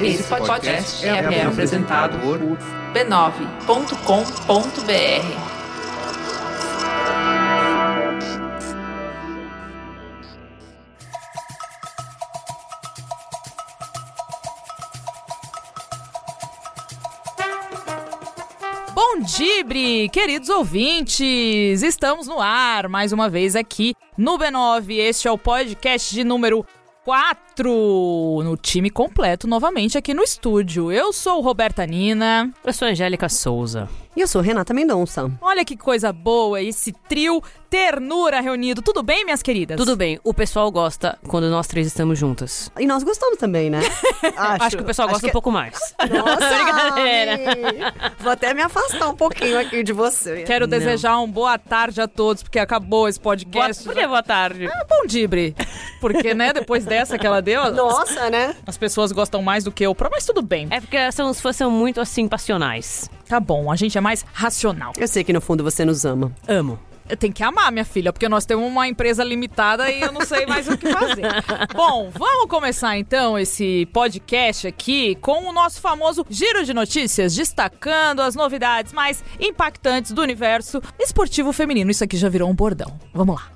Esse podcast é, é apresentado por b9.com.br. Bom Dibre, queridos ouvintes! Estamos no ar mais uma vez aqui no B9. Este é o podcast de número 4 no time completo novamente aqui no estúdio. Eu sou Roberta Nina. Eu sou Angélica Souza. E eu sou Renata Mendonça. Olha que coisa boa esse trio ternura reunido. Tudo bem, minhas queridas? Tudo bem. O pessoal gosta quando nós três estamos juntas. E nós gostamos também, né? Acho, Acho que o pessoal gosta que... um pouco mais. Nossa, Brincadeira. Vou até me afastar um pouquinho aqui de você. Quero Não. desejar uma boa tarde a todos, porque acabou esse podcast. Boa, por que boa tarde? Ah, bom dibre. Porque, né, depois dessa que ela deu... Nossa, as, né? As pessoas gostam mais do que eu, mas tudo bem. É porque são, os fãs são muito, assim, passionais. Tá bom, a gente é mais racional. Eu sei que no fundo você nos ama. Amo. Tem que amar, minha filha, porque nós temos uma empresa limitada e eu não sei mais o que fazer. Bom, vamos começar então esse podcast aqui com o nosso famoso giro de notícias, destacando as novidades mais impactantes do universo esportivo feminino. Isso aqui já virou um bordão. Vamos lá.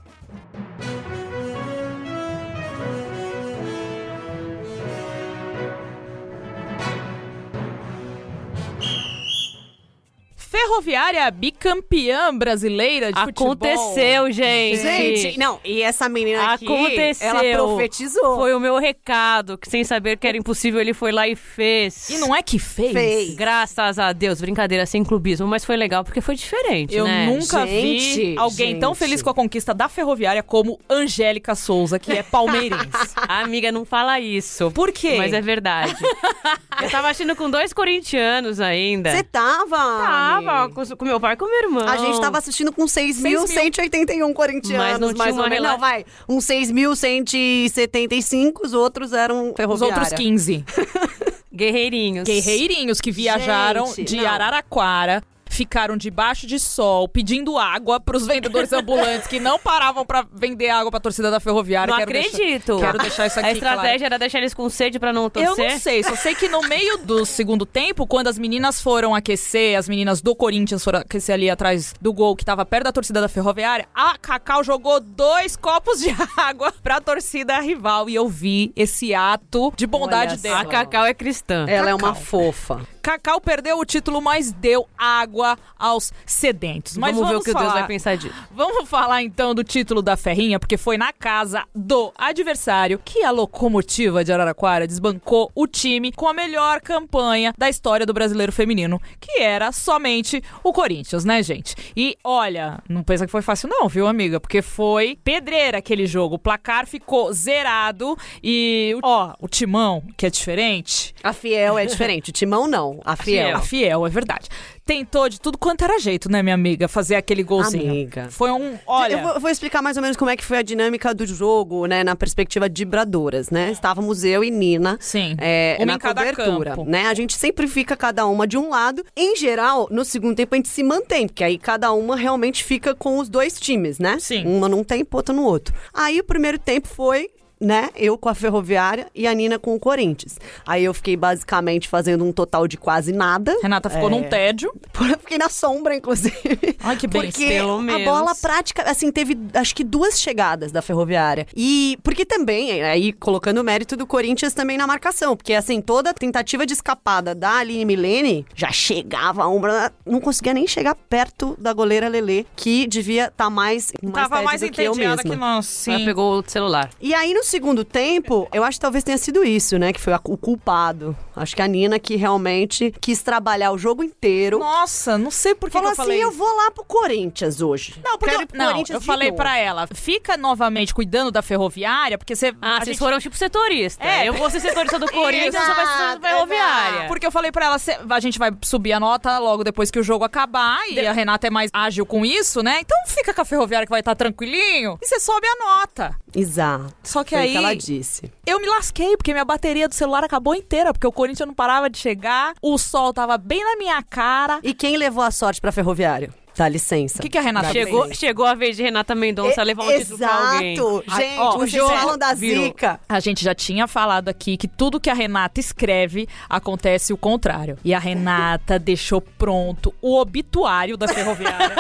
Ferroviária bicampeã brasileira de Aconteceu, futebol. gente. Gente, não, e essa menina aqui, Aconteceu. ela profetizou. Foi o meu recado, que sem saber que era impossível, ele foi lá e fez. E não é que fez? Fez. Graças a Deus, brincadeira, sem clubismo, mas foi legal porque foi diferente, Eu né? nunca Gente, vi alguém gente. tão feliz com a conquista da Ferroviária como Angélica Souza, que é palmeirense. Amiga, não fala isso. Por quê? Mas é verdade. Eu tava assistindo com dois corintianos ainda. Você tava? Tava? Com, com meu pai com meu irmão. A gente tava assistindo com 6.181 corintianos, Mas não mais ou menos. Não, vai. Uns 6.175, os outros eram Os ferroviária. outros 15. Guerreirinhos. Guerreirinhos que viajaram Gente, de não. Araraquara. Ficaram debaixo de sol, pedindo água pros vendedores ambulantes que não paravam pra vender água pra torcida da ferroviária. Não Quero deixar- acredito. quero deixar isso aqui A estratégia claro. era deixar eles com sede pra não Eu torcer? não sei, só sei que no meio do segundo tempo, quando as meninas foram aquecer, as meninas do Corinthians foram aquecer ali atrás do gol que tava perto da torcida da Ferroviária, a Cacau jogou dois copos de água pra torcida rival e eu vi esse ato de bondade Olha dela. A Cacau é cristã. Ela é uma Cacau. fofa. Cacau perdeu o título, mas deu água aos sedentos. Mas vamos, vamos, ver o que falar. Deus vai pensar disso. Vamos falar então do título da Ferrinha, porque foi na casa do adversário que a locomotiva de Araraquara desbancou o time com a melhor campanha da história do brasileiro feminino, que era somente o Corinthians, né, gente? E olha, não pensa que foi fácil, não, viu, amiga? Porque foi pedreira aquele jogo. O placar ficou zerado e, ó, o timão, que é diferente, A Fiel é diferente. O Timão não. A Fiel. a Fiel, é verdade. Tentou de tudo quanto era jeito, né, minha amiga? Fazer aquele golzinho. Amiga. Foi um. Olha. Eu vou, explicar mais ou menos como é que foi a dinâmica do jogo, né, na perspectiva de Bradoras, né? Estávamos eu e Nina. Sim. É, Uma na em cada cobertura, campo. né? A gente sempre fica cada uma de um lado. Em geral, no segundo tempo a gente se mantém, porque aí cada uma realmente fica com os dois times, né? Sim. Uma num tempo, outra no outro. Aí o primeiro tempo foi né? Eu com a Ferroviária e a Nina com o Corinthians. Aí eu fiquei basicamente fazendo um total de quase nada. Renata ficou É. num tédio. Eu fiquei na sombra, inclusive. Ai, que bem. Porque pelo a menos. bola prática, assim, teve acho que duas chegadas da Ferroviária. E porque também, aí colocando o mérito do Corinthians também na marcação, porque assim, toda tentativa de escapada da Aline Milene já chegava a ombra, não conseguia nem chegar perto da goleira Lelê, que devia estar mais, mais Tava mais do que eu entediada mesma. que nós. Ela Sim. pegou o celular. E aí, no segundo tempo, eu acho que talvez tenha sido isso, né? Que foi a- o culpado. Acho que a Nina que realmente quis trabalhar o jogo inteiro. Nossa, não sei por que, Falou que eu assim, falei. eu vou lá pro Corinthians hoje. Não, porque Quero eu, ir pro não, Corinthians eu de falei pra ela, fica novamente cuidando da ferroviária, porque você. Ah, vocês gente- foram tipo setorista. É. Eu vou ser setorista do Corinthians, você vai ser da Ferroviária. Porque eu falei pra ela, cê- a gente vai subir a nota logo depois que o jogo acabar, e a Renata é mais ágil com isso, né? Então fica com a ferroviária que vai estar tranquilinho, e você sobe a nota. Exato. Só que aí que ela disse. eu me lasquei, porque minha bateria do celular acabou inteira, porque o Corinthians não parava de chegar, o sol tava bem na minha cara. E quem levou a sorte pra Ferroviária? Dá licença. O que, que a Renata? Chegou, chegou a vez de Renata Mendonça levar um título pra alguém. Exato. Gente, ó, Jô, falam da viu? zica. A gente já tinha falado aqui que tudo que a Renata escreve acontece o contrário. E a Renata deixou pronto o obituário da ferroviária.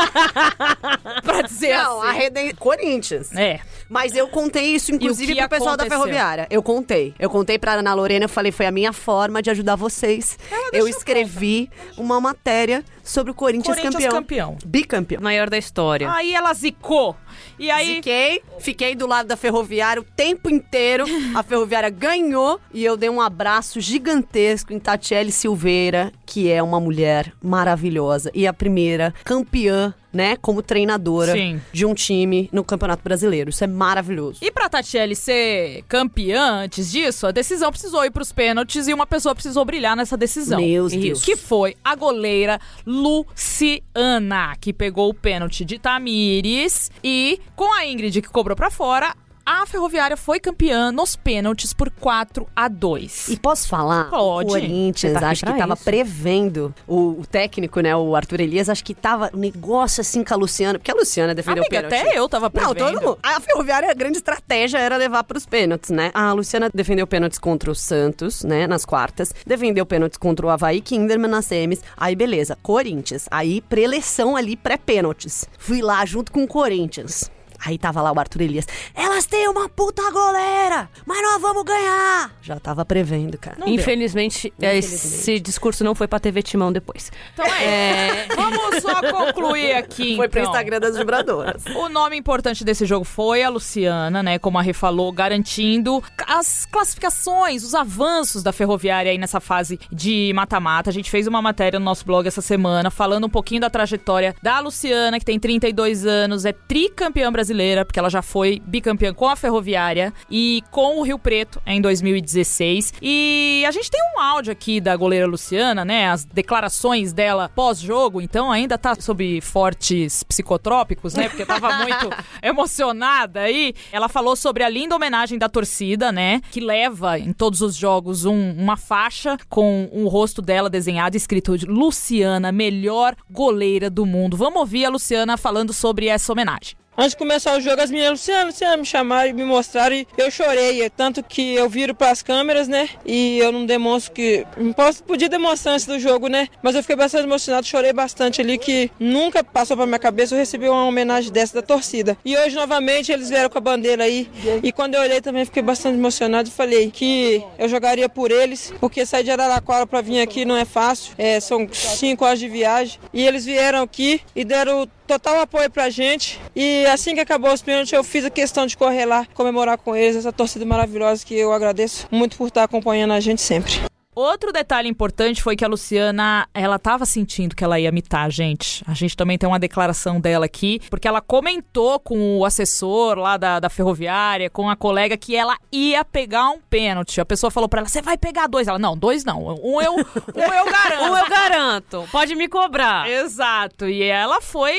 pra dizer Não, a assim. Reden... Corinthians. É. Mas eu contei isso, inclusive, pro pessoal da aconteceu? Ferroviária. Eu contei. Eu contei pra Ana Lorena, eu falei, foi a minha forma de ajudar vocês. Eu escrevi uma matéria sobre o Corinthians, Corinthians campeão. campeão. Bicampeão. Maior da história. Aí ela zicou. E aí. Fiquei, fiquei do lado da Ferroviária o tempo inteiro. A Ferroviária ganhou e eu dei um abraço gigantesco em Tatiele Silveira, que é uma mulher maravilhosa e a primeira campeã, né, como treinadora Sim. de um time no Campeonato Brasileiro. Isso é maravilhoso. E pra Tatiele ser campeã antes disso, a decisão precisou ir pros pênaltis e uma pessoa precisou brilhar nessa decisão. Isso. Deus. Que foi a goleira Luciana, que pegou o pênalti de Tamires e com a Ingrid que cobrou pra fora, a Ferroviária foi campeã nos pênaltis por 4 a 2. E posso falar? Pode. O Corinthians, tá acho que pra tava isso. prevendo o, o técnico, né, o Arthur Elias, acho que tava um negócio assim com a Luciana, porque a Luciana defendeu Amiga, o pênalti. até eu tava Não, prevendo. todo mundo. A Ferroviária, a grande estratégia era levar pros pênaltis, né? A Luciana defendeu pênaltis contra o Santos, né, nas quartas. Defendeu pênaltis contra o Havaí Kinderman nas semis. Aí, beleza, Corinthians. Aí, preleção ali, pré-pênaltis. Fui lá junto com o Corinthians. Aí tava lá o Arthur Elias. Elas têm uma puta goleira, mas nós vamos ganhar. Já tava prevendo, cara. Não deu. Infelizmente, esse discurso não foi pra TV Timão depois. Então é, vamos só concluir aqui, Foi pro então. Instagram das vibradoras. O nome importante desse jogo foi a Luciana, né? Como a Rê falou, garantindo as classificações, os avanços da Ferroviária aí nessa fase de mata-mata. A gente fez uma matéria no nosso blog essa semana falando um pouquinho da trajetória da Luciana, que tem 32 anos, é tricampeã brasileira, porque ela já foi bicampeã com a Ferroviária e com o Rio Preto em 2016. E a gente tem um áudio aqui da goleira Luciana, né? As declarações dela pós-jogo, então ainda tá sob fortes psicotrópicos, né? Porque tava muito emocionada aí. Ela falou sobre a linda homenagem da torcida, né? Que leva em todos os jogos um- uma faixa com o rosto dela desenhado, escrito de Luciana, melhor goleira do mundo. Vamos ouvir a Luciana falando sobre essa homenagem. Antes de começar o jogo, as meninas, Luciano, me chamaram e me mostraram e eu chorei. É Tanto que eu viro para as câmeras, né? E eu não demonstro que. Não posso, podia demonstrar antes do jogo, né? Mas eu fiquei bastante emocionado, chorei bastante ali, que nunca passou pra minha cabeça eu receber uma homenagem dessa da torcida. E hoje, novamente, eles vieram com a bandeira aí. E quando eu olhei também, fiquei bastante emocionado e falei que eu jogaria por eles, porque sair de Araraquara pra vir aqui não é fácil. É, são cinco horas de viagem. E eles vieram aqui e deram total apoio pra gente. E assim que acabou os pênaltis, eu fiz a questão de correr lá, comemorar com eles, essa torcida maravilhosa que eu agradeço muito por estar acompanhando a gente sempre. Outro detalhe importante foi que a Luciana, ela tava sentindo que ela ia mitar, gente. A gente também tem uma declaração dela aqui, porque ela comentou com o assessor lá da, da ferroviária, com a colega, que ela ia pegar um pênalti. A pessoa falou pra ela, você vai pegar dois. Ela, não, dois não. Um eu, um eu garanto. Um eu garanto. Pode me cobrar. Exato. E ela foi,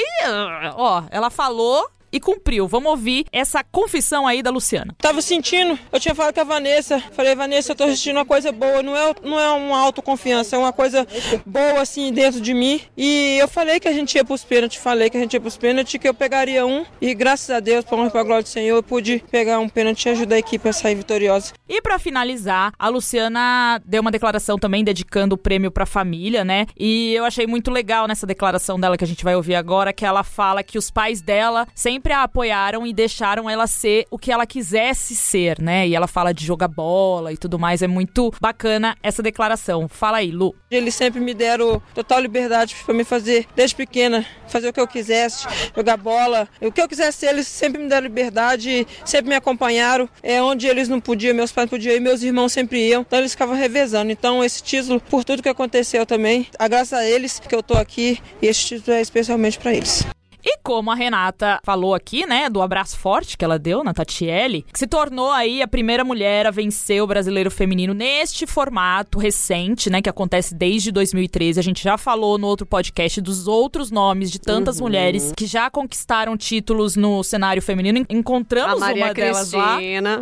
ó, ela falou e cumpriu. Vamos ouvir essa confissão aí da Luciana. Tava sentindo, eu tinha falado com a Vanessa, falei, Vanessa, eu tô sentindo uma coisa boa, não é, não é uma autoconfiança, é uma coisa boa assim dentro de mim. E eu falei que a gente ia pros pênaltis, falei que a gente ia pros pênaltis, que eu pegaria um. E graças a Deus, pra honra e pra glória do Senhor, eu pude pegar um pênalti e ajudar a equipe a sair vitoriosa. E pra finalizar, a Luciana deu uma declaração também dedicando o prêmio pra família, né? E eu achei muito legal nessa declaração dela que a gente vai ouvir agora, que ela fala que os pais dela sempre a apoiaram e deixaram ela ser o que ela quisesse ser, né? E ela fala de jogar bola e tudo mais, é muito bacana essa declaração. Fala aí, Lu. Eles sempre me deram total liberdade para me fazer, desde pequena, fazer o que eu quisesse, jogar bola. O que eu quisesse, eles sempre me deram liberdade, sempre me acompanharam. É onde eles não podiam, meus pais não podiam ir, meus irmãos sempre iam. Então eles ficavam revezando. Então esse título, por tudo que aconteceu também, a graça a eles que eu tô aqui e esse título é especialmente para eles. E como a Renata falou aqui, né, do abraço forte que ela deu na Tatiele, que se tornou aí a primeira mulher a vencer o brasileiro feminino neste formato recente, né, que acontece desde 2013. A gente já falou no outro podcast dos outros nomes de tantas Uhum. mulheres que já conquistaram títulos no cenário feminino. Encontramos uma delas lá.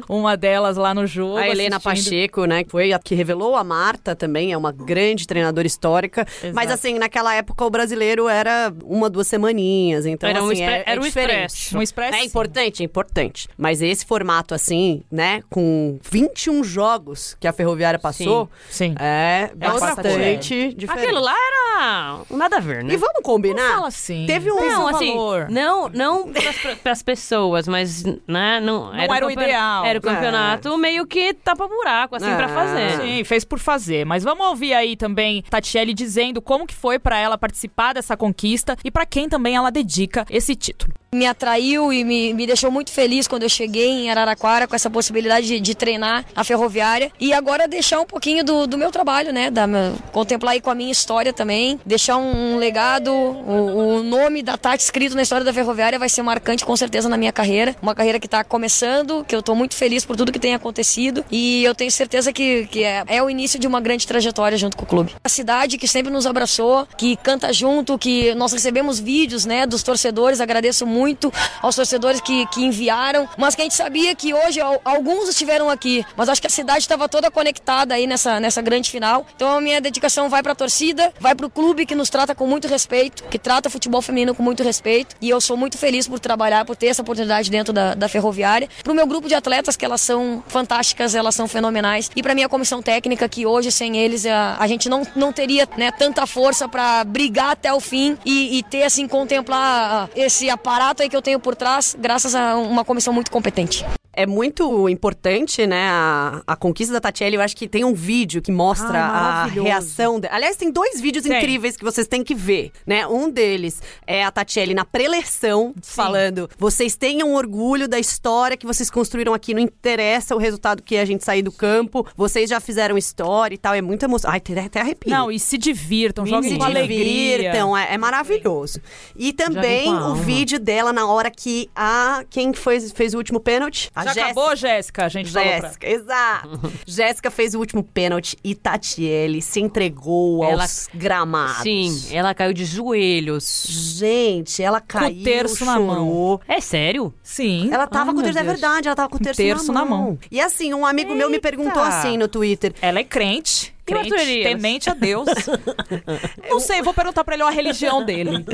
Uma delas lá no jogo. A Helena assistindo. Pacheco, né, que foi a que revelou a Marta também, é uma grande treinadora histórica. Exato. Mas assim, naquela época o brasileiro era uma, duas semaninhas, então Era um assim, expre- é, é era um diferente. expresso. Um expresso. É importante, é importante. Mas esse formato assim, né, com 21 jogos que a Ferroviária passou, Sim. é, É outra bastante diferente. Aquilo lá era nada a ver, né? E vamos combinar? Fala assim. Teve um- Não, assim, valor. não, não para as pessoas, mas né, não, Não era o campeon- ideal. Era o campeonato meio que tapa buraco assim pra É. fazer. Sim, fez por fazer. Mas vamos ouvir aí também Tatiele dizendo como que foi pra ela participar dessa conquista e pra quem também ela dedica esse título. me atraiu e me, me deixou muito feliz quando eu cheguei em Araraquara com essa possibilidade de, de treinar a ferroviária e agora deixar um pouquinho do, do meu trabalho, né? Da, contemplar aí com a minha história também, deixar um, legado, o, o nome da Tati escrito na história da ferroviária vai ser marcante com certeza na minha carreira, uma carreira que está começando, que eu tô muito feliz por tudo que tem acontecido e eu tenho certeza que, que é, é o início de uma grande trajetória junto com o clube. A cidade que sempre nos abraçou, que canta junto, que nós recebemos vídeos, né, dos torcedores, agradeço muito aos torcedores que, que enviaram, mas que a gente sabia que hoje al- alguns estiveram aqui, mas acho que a cidade estava toda conectada aí nessa, nessa grande final. Então a minha dedicação vai para a torcida, vai para o clube que nos trata com muito respeito, que trata o futebol feminino com muito respeito, e eu sou muito feliz por trabalhar, por ter essa oportunidade dentro da, da ferroviária. Para o meu grupo de atletas, que elas são fantásticas, elas são fenomenais, e para minha comissão técnica, que hoje sem eles a, a gente não, não teria né, tanta força para brigar até o fim e, e ter assim contemplar esse aparato aí que eu tenho por trás, graças a uma comissão muito competente. É muito importante, né, a, a conquista da Tatiele. Eu acho que tem um vídeo que mostra Ah, a reação. De... Aliás, tem dois vídeos Tem. incríveis que vocês têm que ver, né? Um deles é a Tatiele na preleção, falando: vocês tenham orgulho da história que vocês construíram aqui. Não interessa o resultado que a gente sair do campo. Vocês já fizeram história e tal. É muito emoção. Ai, até, arrepio. Não, e se divirtam, se joguem com alegria. divirtam, é, é maravilhoso. E também o vídeo dela na hora que a. Quem fez, fez o último pênalti? A Já acabou, Jéssica? A gente falou pra... Jéssica, exato. Jéssica fez o último pênalti e Tatiele se entregou Ela- aos gramados. Sim, ela caiu de joelhos. Gente, ela caiu, terço na mão. É sério? Sim. Ela tava Ai, com o terço, é verdade, ela tava com o terço, terço na, na mão. mão. E assim, um amigo meu me perguntou Eita. assim no Twitter. Ela é crente. Crente, temente a Deus. Não sei, vou perguntar pra ele a religião dele.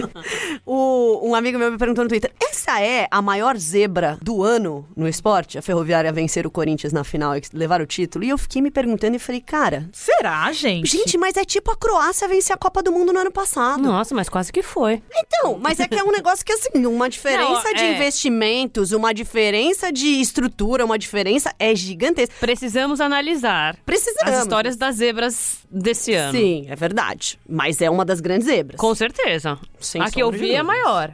O, um amigo meu me perguntou no Twitter: essa é a maior zebra do ano no esporte? A Ferroviária vencer o Corinthians na final e levar o título? E eu fiquei me perguntando e falei, cara. Será, gente? Gente, mas é tipo a Croácia vencer a Copa do Mundo no ano passado. Nossa, mas quase que foi. Então, mas é que é um negócio que, assim, uma diferença Não, de é. investimentos, uma diferença de estrutura, uma diferença é gigantesca. Precisamos analisar Precisamos. as histórias das zebras desse ano. Sim, é verdade. Mas é uma das grandes zebras. Com certeza. Sem a que eu vi é maior.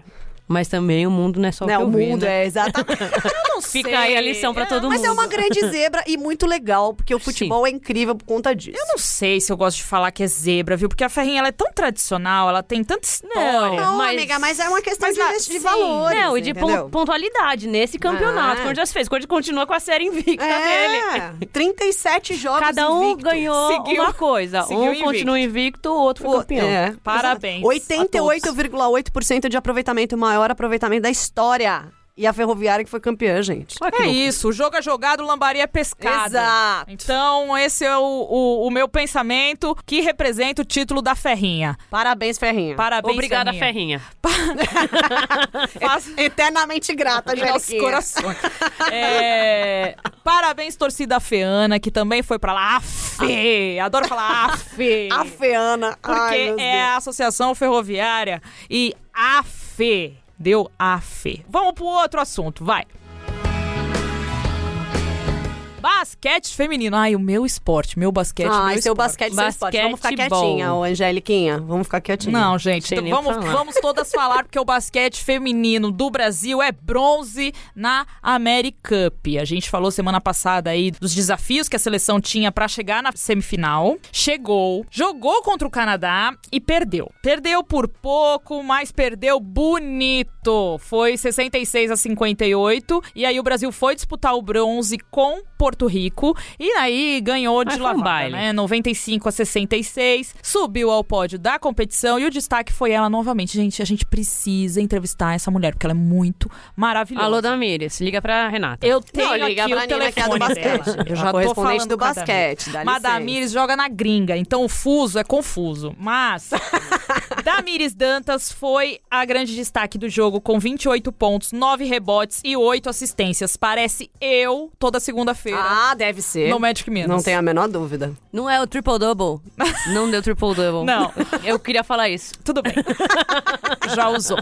Mas também o mundo não é só Né, o que o eu vi, mundo né? é exatamente. Eu não Fica sei. aí a lição pra todo Mas mundo. é uma grande zebra e muito legal, porque o futebol é incrível por conta disso. Eu não sei se eu gosto de falar que é zebra, viu? Porque a Ferrinha ela é tão tradicional, ela tem tanta história. Não, mas- amiga, mas é uma questão Mas de, investi- de sim. valores. Não, e de entendeu? pontualidade nesse campeonato o já fez. Quando continua com a série invicta dele. É, 37 jogos Cada um invictos. ganhou Seguiu- uma coisa. seguiu Um invicto. continua invicto, o outro foi O- campeão. É, Parabéns 88,8% de aproveitamento, o maior aproveitamento da história. E a Ferroviária que foi campeã, gente. Olha que É louco. isso, o jogo é jogado, lambaria é pescada. Exato. Então, esse é o, o, o meu pensamento que representa o título da Ferrinha. Parabéns, Ferrinha. Parabéns, Obrigada, Ferrinha. Ferrinha. Faz Eternamente grata, em nossos corações. É, Parabéns, torcida feana, que também foi pra lá. Afe! Adoro falar afe! A Feana. Porque Ai, é a Associação Ferroviária e afe. Deu afe. Vamos pro outro assunto, vai. Basquete feminino. Ai, o meu esporte, meu basquete, meu Ai, seu esporte. basquete, seu esporte. Vamos ficar quietinha, ô Angeliquinha. Vamos ficar quietinha. Não, gente, então o vamos, falar. vamos todas falar, porque o basquete feminino do Brasil é bronze na AmeriCup. A gente falou semana passada aí dos desafios que a seleção tinha pra chegar na semifinal. Chegou, jogou contra o Canadá e perdeu. Perdeu por pouco, mas perdeu bonito. Foi 66 a 58. E aí o Brasil foi disputar o bronze com Porto Rico. E aí ganhou de um lavada, baile. né? 95 a 66. Subiu ao pódio da competição e o destaque foi ela novamente. Gente, a gente precisa entrevistar essa mulher, porque ela é muito maravilhosa. Alô, Damires, liga pra Renata. Eu tenho Não, liga aqui pra o Nina, que é do telefone basquete. dela. Eu já tô falando do basquete, Mas. Damires joga na gringa, então o fuso é confuso. Mas Damires Dantas foi a grande destaque do jogo com 28 pontos, 9 rebotes e 8 assistências. Parece eu toda segunda-feira Ah, deve ser. no Magic Minas. Não tem a menor dúvida. Não é o triple-double? Não deu triple-double. Não. Eu queria falar isso. Tudo bem. Já usou.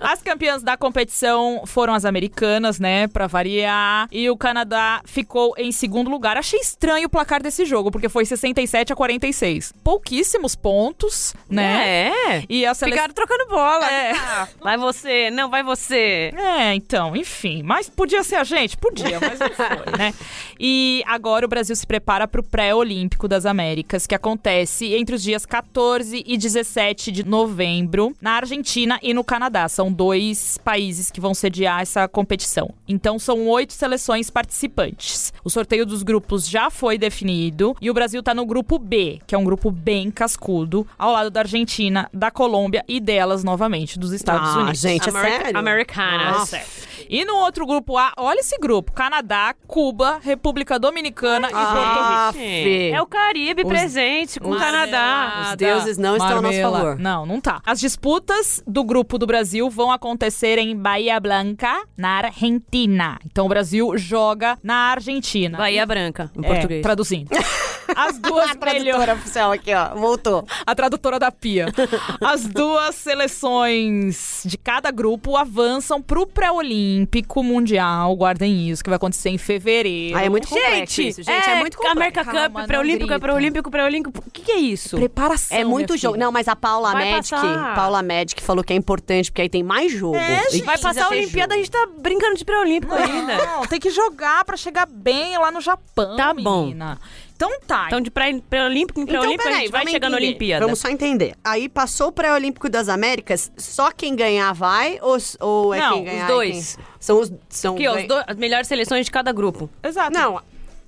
As campeãs da competição foram as americanas, né? Pra variar. E o Canadá ficou em segundo lugar. Achei estranho o placar desse jogo, porque foi 67 a 46. Pouquíssimos pontos, né? É. E a seleção. Ficaram trocando bola. É. Vai você, não, vai você. É, então, enfim. Mas podia ser a gente? Podia, mas não foi, né? E agora o Brasil se prepara para o pré-olímpico das Américas, que acontece entre os dias 14 e 17 de novembro, na Argentina e no Canadá. São dois países que vão sediar essa competição. Então, são oito seleções participantes. O sorteio dos grupos já foi definido e o Brasil tá no grupo B, que é um grupo bem cascudo, ao lado da Argentina, da Colômbia e delas novamente, dos Estados ah, Unidos. gente, é America- sério? Americanas. Nossa. E no outro grupo A, olha esse grupo: Canadá, Cuba, República Dominicana e Porto Rico. Ah, Gente, Fê. É o Caribe Os- presente com o Canadá. Os deuses não estão a nosso favor. Não, não tá. As disputas do grupo do Brasil vão acontecer em Bahia Blanca, na Argentina. Então o Brasil joga na Argentina. Bahia Branca, em É, português. Traduzindo. As duas A tradutora melhores. oficial aqui, ó. Voltou. A tradutora da Pia. As duas seleções de cada grupo avançam pro pré-olímpico mundial. Guardem isso, que vai acontecer em fevereiro. Ah, é muito complexo Gente, isso, gente. É, muito complexo. America Calma, Cup, pré-olímpico, é pré-olímpico, pré-olímpico. O que, que é isso? Preparação. É muito jogo. Não, mas a Paula Vai Magic, passar. Paula Magic falou que é importante, porque aí tem mais jogo. É, gente. Vai passar a Olimpíada, a jogo. gente tá brincando de pré-olímpico ainda. Não, tem que jogar pra chegar bem lá no Japão, Tá bom. Então tá. Então, de pré- pré-olímpico em Então, pré-olímpico, a peraí, gente vai chegar na. Olimpíada. Vamos só entender. Aí passou o pré-olímpico das Américas, só quem ganhar vai ou, ou é Não, quem os ganhar? é dois. quem- São os são Aqui, ó, os do- as melhores seleções de cada grupo. Exato. Não.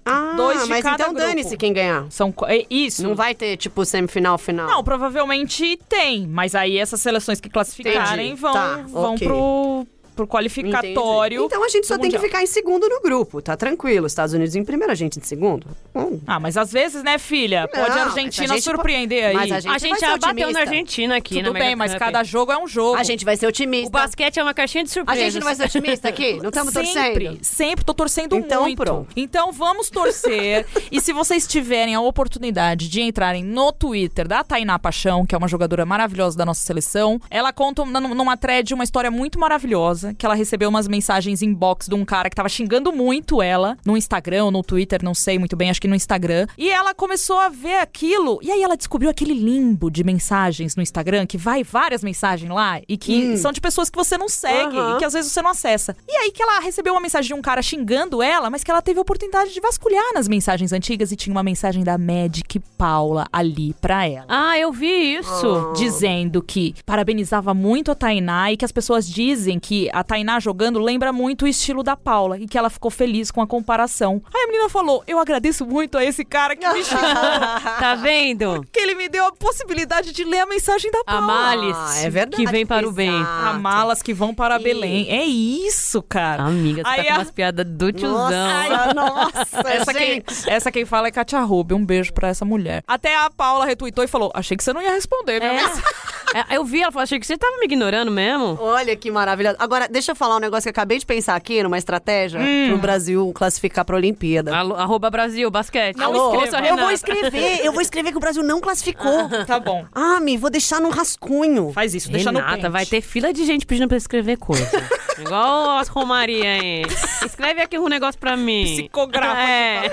Ah, Dois de mas cada então grupo. dane-se quem ganhar. São é isso. Não vai ter, tipo, semifinal, final. Não, provavelmente tem, mas aí essas seleções que classificarem Entendi. vão, Tá, vão ok. pro, pro Entendi. qualificatório. Então a gente só tem que Mundial. ficar em segundo no grupo, tá tranquilo. Estados Unidos em primeiro, a gente em segundo. Hum. Ah, mas às vezes, né, filha? Pode Não, a mas Argentina a gente surpreender aí. mas a A gente gente vai já ser bateu na Argentina aqui, Tudo bem, mas cada jogo é um jogo. A gente vai ser otimista. O basquete é uma caixinha de A surpresas. gente não vai ser otimista aqui? Não estamos sempre, torcendo? sempre, tô torcendo Então, muito. pronto. Então vamos torcer. e se vocês tiverem a oportunidade de entrarem no Twitter da Tainá Paixão, que é uma jogadora maravilhosa da nossa seleção, ela conta num- numa thread uma história muito maravilhosa, que ela recebeu umas mensagens inbox de um cara que tava xingando muito ela no Instagram ou no Twitter, não sei muito bem, acho que no Instagram. E ela começou a ver aquilo, e aí ela descobriu aquele limbo de mensagens no Instagram, que vai várias mensagens lá, e que são de pessoas que você não segue, Aham. e que às vezes você não acessa. E aí que ela recebeu uma mensagem de um cara xingando ela, mas que ela teve a oportunidade de vasculhar nas mensagens antigas e tinha uma mensagem da Magic Paula ali pra ela. Ah, eu vi isso. Dizendo que parabenizava muito a Tainá e que as pessoas dizem que a Tainá jogando lembra muito o estilo da Paula e que ela ficou feliz com a comparação. Aí a menina falou: Eu agradeço muito a esse cara que me xingou, Tá vendo? que ele me deu a possibilidade de ler a mensagem da Paula. Amales, Ah, é verdade. que vem para o bem. Exato. A malas que vão para E- Belém. É isso, cara. Amiga, você Aí tá com a- umas piadas do tiozão. Nossa, nossa, Essa quem, essa quem fala é Katia Rubio. Um beijo pra essa mulher. Até a Paula retweetou e falou: Achei que você não ia responder, minha É. mensagem." É, eu vi, ela falou, achei que você tava me ignorando mesmo. Olha que maravilhoso. Agora, Agora, deixa eu falar um negócio que eu acabei de pensar aqui, numa estratégia pro Brasil classificar pra Olimpíada. Alô, arroba Brasil, basquete. Não Alô? escreva, eu vou Renata. escrever, eu vou escrever que o Brasil não classificou. Tá bom. Ah, me vou deixar no rascunho. Faz isso, deixa no Renata, pente. vai ter fila de gente pedindo pra escrever coisa. Igual as Romaria aí. Escreve aqui um negócio pra mim. Psicografa É.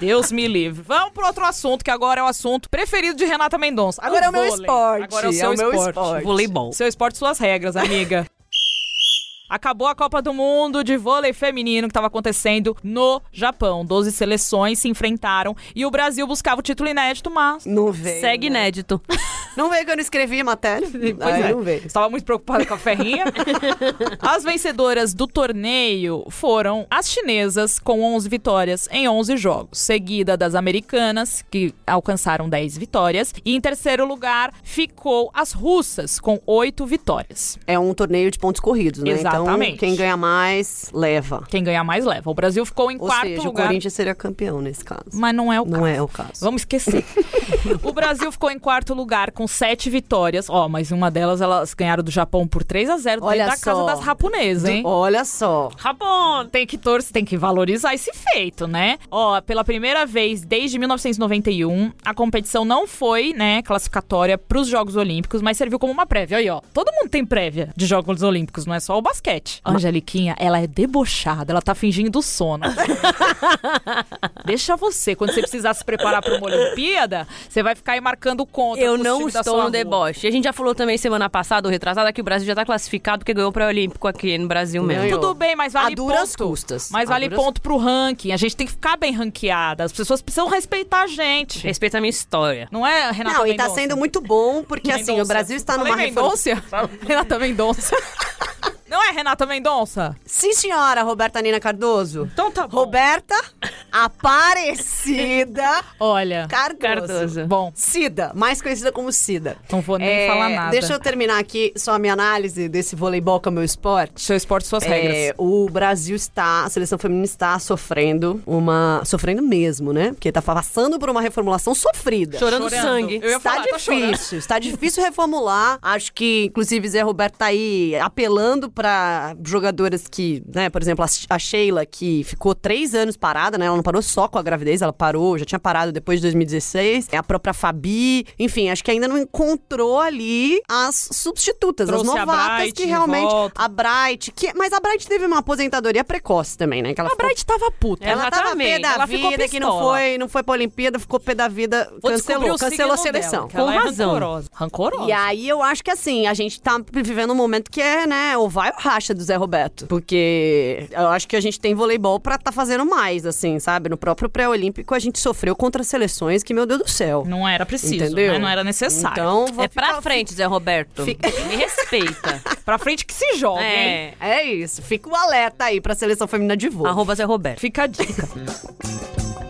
Deus me livre. Vamos pro outro assunto, que agora é o assunto preferido de Renata Mendonça. Agora é o meu vôlei. esporte, Agora é o seu é o meu esporte. esporte. Voleibol. Seu esporte, suas regras, amiga. Acabou a Copa do Mundo de vôlei feminino que estava acontecendo no Japão. Doze seleções se enfrentaram e o Brasil buscava o título inédito, mas. Não veio. Segue né? inédito. Não veio que eu não escrevi matéria? Pois Aí é. não veio. Estava muito preocupada com a ferrinha. As vencedoras do torneio foram as chinesas, com 11 vitórias em 11 jogos, seguida das americanas, que alcançaram 10 vitórias. E em terceiro lugar ficou as russas, com 8 vitórias. É um torneio de pontos corridos, né? Exatamente. Então, quem ganha mais, leva. Quem ganhar mais leva. O Brasil ficou em Ou quarto seja, lugar. o Corinthians seria campeão nesse caso. Mas não é o Não caso. é o caso. Vamos esquecer. o Brasil ficou em quarto lugar com sete vitórias. Ó, mas uma delas elas ganharam do Japão por 3 a 0 Olha dentro da casa só. das japonesas, hein? Olha só. Japão, tem que torcer, tem que valorizar esse feito, né? Ó, pela primeira vez desde 1991, a competição não foi, né, classificatória pros Jogos Olímpicos, mas serviu como uma prévia. Aí, ó, todo mundo tem prévia de Jogos Olímpicos, não é só o basquete. A Angeliquinha, ela é debochada, ela tá fingindo sono. Deixa você, quando você precisar se preparar pra uma Olimpíada, você vai ficar aí marcando conta Eu não estou no rua. deboche. A gente já falou também semana passada, ou retrasada, que o Brasil já tá classificado porque ganhou o pré-olímpico aqui no Brasil mesmo. Ganhou. Tudo bem, mas vale A duras ponto. custas. Mas A vale duras- ponto pro ranking. A gente tem que ficar bem ranqueada. As pessoas precisam respeitar a gente. Respeita a minha história. Não é, Renata Não, e tá Mendonça? sendo muito bom, porque assim, Mendonça. o Brasil está Falei numa reforma. Mendonça? Renata Mendonça. Não é Renata Mendonça? Sim, senhora, Roberta Nina Cardoso. Então tá bom. Roberta Aparecida Olha, Cardoso. Cardoso. bom, Cida, mais conhecida como Cida. não vou nem É, falar nada. Deixa eu terminar aqui só a minha análise desse voleibol que é o meu esporte. Seu esporte, suas É, regras. o Brasil está, a seleção feminina está sofrendo uma. Sofrendo mesmo, né? Porque tá passando por uma reformulação sofrida. Chorando, Chorando. sangue. Eu ia Está falar, tá difícil, está difícil reformular. Acho que, inclusive, Zé Roberto tá aí apelando para jogadoras que, né, por exemplo, a- Sheila, que ficou três anos parada, né? Ela não parou só com a gravidez, ela parou, já tinha parado depois de 2016. É a própria Fabi. Enfim, acho que ainda não encontrou ali as substitutas, Trouxe as novatas Bright que realmente. A Bright, que, mas a Bright teve uma aposentadoria precoce também, né? Que ela A ficou- Bright tava puta. ela tava pé da Ela ficou vida, que não foi, não foi pra Olimpíada, ficou pé da vida, Vou cancelou, cancelou a seleção. dela, ela Com é razão. Rancorosa. Rancorosa. E aí eu acho que assim, a gente tá vivendo um momento que é, né, o vai ou racha do Zé Roberto. Porque eu acho que a gente tem voleibol pra tá fazendo mais, assim, sabe? No próprio pré-olímpico a gente sofreu contra seleções que, meu Deus do céu. Não era preciso, Entendeu? né? Não era necessário. Então, vou É pra ficar- frente, Zé Roberto. Fica- Me respeita. Pra frente que se joga, hein? é. É isso. Fica o alerta aí pra seleção feminina de vôlei. Arroba Zé Roberto. Fica a dica.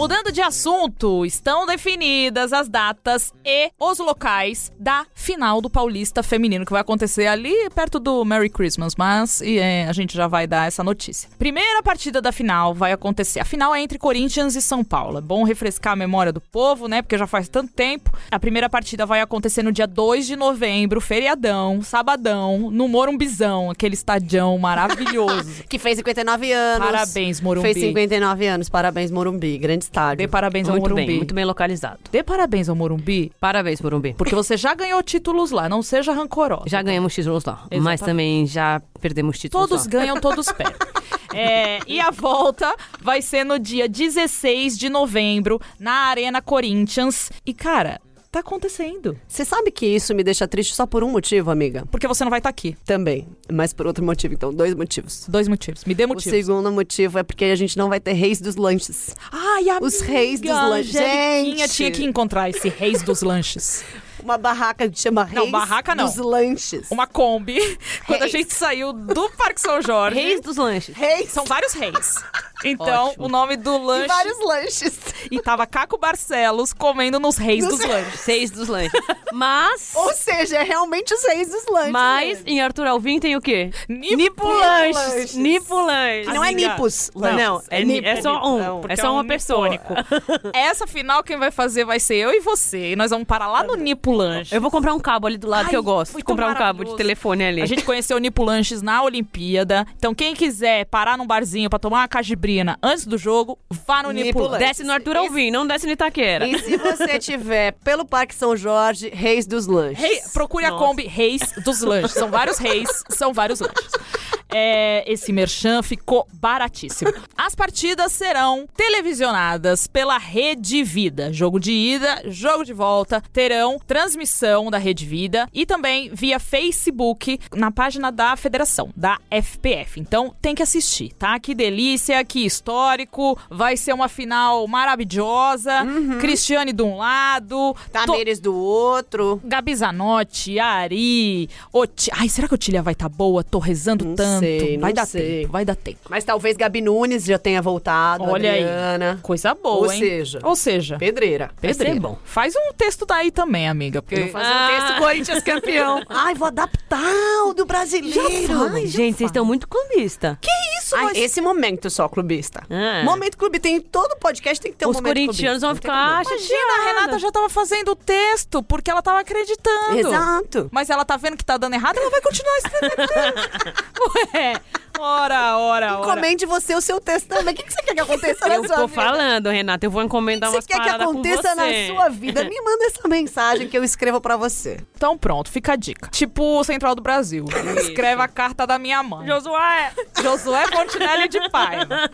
Mudando de assunto, estão definidas as datas e os locais da final do Paulista Feminino, que vai acontecer ali perto do Merry Christmas, mas e, é, a gente já vai dar essa notícia. Primeira partida da final vai acontecer. A final é entre Corinthians e São Paulo. É bom refrescar a memória do povo, né? Porque já faz tanto tempo. A primeira partida vai acontecer no dia 2 de novembro, feriadão, sabadão, no Morumbizão, aquele estadião maravilhoso. Que fez 59 anos. Parabéns, Morumbi. Fez 59 anos. Parabéns, Morumbi. Grande estádio. Dê parabéns ao Muito Morumbi. bem, muito bem localizado. Dê parabéns ao Morumbi, Parabéns, Morumbi. porque você já ganhou títulos lá, não seja rancorosa. Já ganhamos títulos lá, mas Exatamente. também já perdemos títulos Todos lá. ganham, todos perdem. É, e a volta vai ser no dia 16 de novembro, na Arena Corinthians. E, cara, tá acontecendo. Você sabe que isso me deixa triste só por um motivo, amiga? Porque você não vai estar aqui. Também. Mas por outro motivo, então. Dois motivos. Dois motivos. Me dê O motivos. segundo motivo é porque a gente não vai ter reis dos lanches. Ai, amiga, Os reis dos lanches. Gente. tinha que encontrar esse reis dos lanches. Uma barraca que chama Não, reis barraca não. dos lanches. Uma Kombi. Quando a Reis. gente saiu do Parque São Jorge. Reis dos lanches. Reis. São vários reis. Então, Ótimo. o nome do E lanche. vários lanches. E tava Caco Barcelos comendo nos reis dos lanches. Seis dos lanches. Mas... Ou seja, é realmente os reis dos lanches. Mas mesmo. em Arthur Alvim tem o quê? Nipo Nipulanches. Lanches. Nipulanches. Não é. Nipos. Não, lanches. é, ni- é só um. Não, porque É só é um uma pessoa. Essa final quem vai fazer vai ser eu e você. E nós vamos parar lá no Nipo Lanche. Eu vou comprar um cabo ali do lado Ai, que eu gosto. muito comprar um cabo de telefone ali. A gente conheceu o Nipo Lanches na Olimpíada. Então, quem quiser parar num barzinho pra tomar uma cajibrina antes do jogo, vá no Nipo, Nipo Lanches. Lanches. Desce no Arthur Alvim, não desce no Itaquera. E se você tiver pelo Parque São Jorge, Reis dos Lanches. Rei- procure a Nossa. Kombi Reis dos Lanches. São vários reis, são vários lanches. É, esse merchan ficou baratíssimo. As partidas serão televisionadas pela Rede Vida. Jogo de ida, jogo de volta, terão transmissão da Rede Vida e também via Facebook na página da federação, da FPF. Então tem que assistir, tá? Que delícia, que histórico. Vai ser uma final maravilhosa. Cristiane de um lado, to- Tamires do outro. Gabi Zanotti, Ari, Oti... Ai, será que a Otília vai estar boa? Tô rezando tanto. Sei, vai dar sei. tempo, vai dar tempo. Mas talvez Gabi Nunes já tenha voltado. Olha aí. Adriana. Coisa boa, Ou hein? seja, Ou seja, Pedreira. Vai pedreira. bom. Faz um texto daí também, amiga. Porque... Vou fazer Ah. um texto Corinthians campeão. Ai, vou adaptar o do brasileiro. Gente, vocês estão muito clubista. Isso, Ai, mas... esse momento só, clubista. Ah. Momento clube. Tem todo podcast tem que ter um Os momento corintianos clubista. vão ficar... como. Imagina, a Renata já tava fazendo o texto, porque ela tava acreditando. Exato. Mas ela tá vendo que tá dando errado, ela vai continuar escrevendo. Ué, ora, ora, ora. Comente você o seu texto também. O que que você quer que aconteça na Eu sua tô vida? falando, Renata, eu vou encomendar O que umas você quer que paradas com aconteça na sua vida? Me manda essa mensagem que eu escrevo pra você. Então pronto, fica a dica. Tipo o Central do Brasil. Escreve a carta da minha mãe. Josué! Josué Fontinelli de Paiva.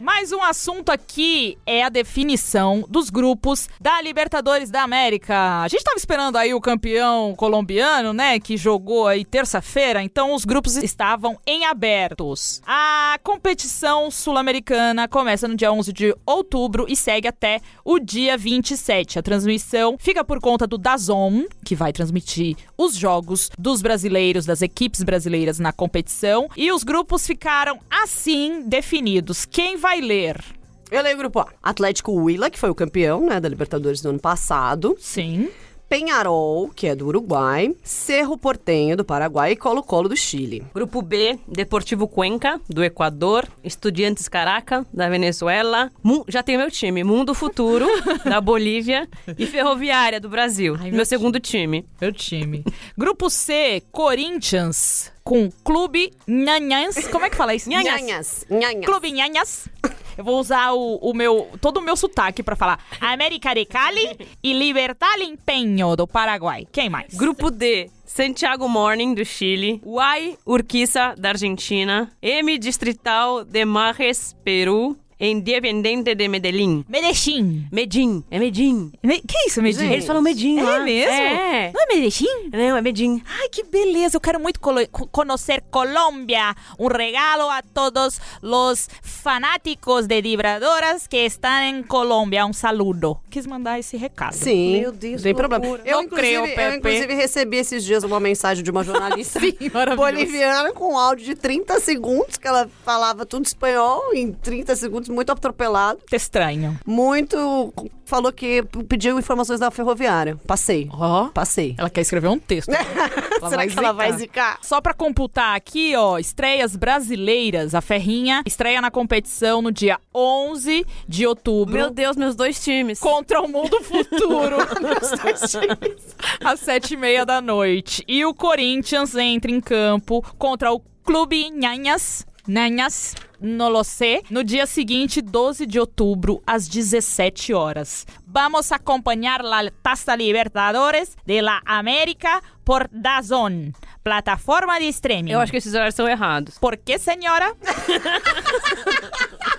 Mais um assunto aqui é a definição dos grupos da Libertadores da América. A gente tava esperando aí o campeão colombiano, né, que jogou aí terça-feira, então os grupos estavam em abertos. A competição sul-americana começa no dia 11 de outubro e segue até o dia 27. A transmissão fica por conta do Dazon, que vai transmitir os jogos dos brasileiros, das equipes brasileiras na competição, e os grupos ficaram assim definidos. Quem vai ler? Eu leio o grupo A. Atlético Huila, que foi o campeão, né, da Libertadores do ano passado. Sim. Penharol, que é do Uruguai. Cerro Portenho, do Paraguai. E Colo-Colo, do Chile. Grupo B, Deportivo Cuenca, do Equador, Estudiantes Caraca, da Venezuela, Mu- já tem meu time, Mundo Futuro, da Bolívia e Ferroviária, do Brasil, Ai, meu, meu segundo time. Meu time. Grupo C, Corinthians, com Clube Nhanhãs. Como é que fala isso? Nhanhas. Nhanhas. Clube Nhanhas. Eu vou usar o, o meu, todo o meu sotaque pra falar América de Cali e Libertad Empenho, do Paraguai. Quem mais? Grupo D, Santiago Morning, do Chile, Uai Urquiza, da Argentina, M Distrital de Marres, Peru, Independiente de Medellín. Medellín. Medellín, é Medellín. Me- Que isso, Medellín? Eles falam Medellín É lá. mesmo? É. Não é Medellín? Não, é Medellín. Ai, que beleza. Eu quero muito colo- co- conhecer Colômbia. Um regalo a todos os fanáticos de vibradoras que estão em Colômbia. Um saludo. Quis mandar esse recado. Sim. Meu Deus, Não tem que problema. Eu, Não inclusive, creio, eu, Pepe. inclusive, recebi esses dias uma mensagem de uma jornalista Sim, boliviana com um áudio de 30 segundos, que ela falava tudo espanhol em 30 segundos, muito atropelado. Estranho. Muito. Falou que pediu informações da ferroviária. Passei. Ó. Passei. Ela quer escrever um texto. Ela Será que ela vai zicar? Só pra computar aqui, ó, estreias brasileiras. A Ferrinha estreia na competição no dia 11 de outubro. Meu Deus, meus dois times. Contra o Mundo Futuro. às sete e meia da noite. E o Corinthians entra em campo contra o Clube Nhanhas. Nhanhas. No lo sé, no dia seguinte, 12 de outubro, às 17 horas. Vamos acompanhar la Taça Libertadores de la América por DAZN, plataforma de streaming. Eu acho que esses horários são errados. Por que, senhora?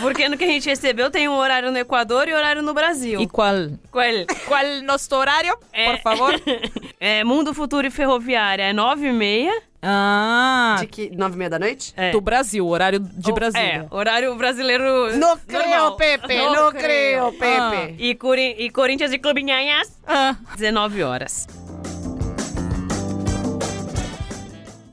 Porque no que a gente recebeu tem um horário no Equador e horário no Brasil. E qual? Qual? Qual nosso horário, É. por favor? É, Mundo Futuro e Ferroviária é 9 e meia. Ah, De que? Nove e meia da noite? É. do Brasil, horário de É, Brasília. horário brasileiro Não creio, Pepe. Não, creio, Pepe. E, Cori- e Corinthians e Clube Nhanhas, Ah. 19 horas.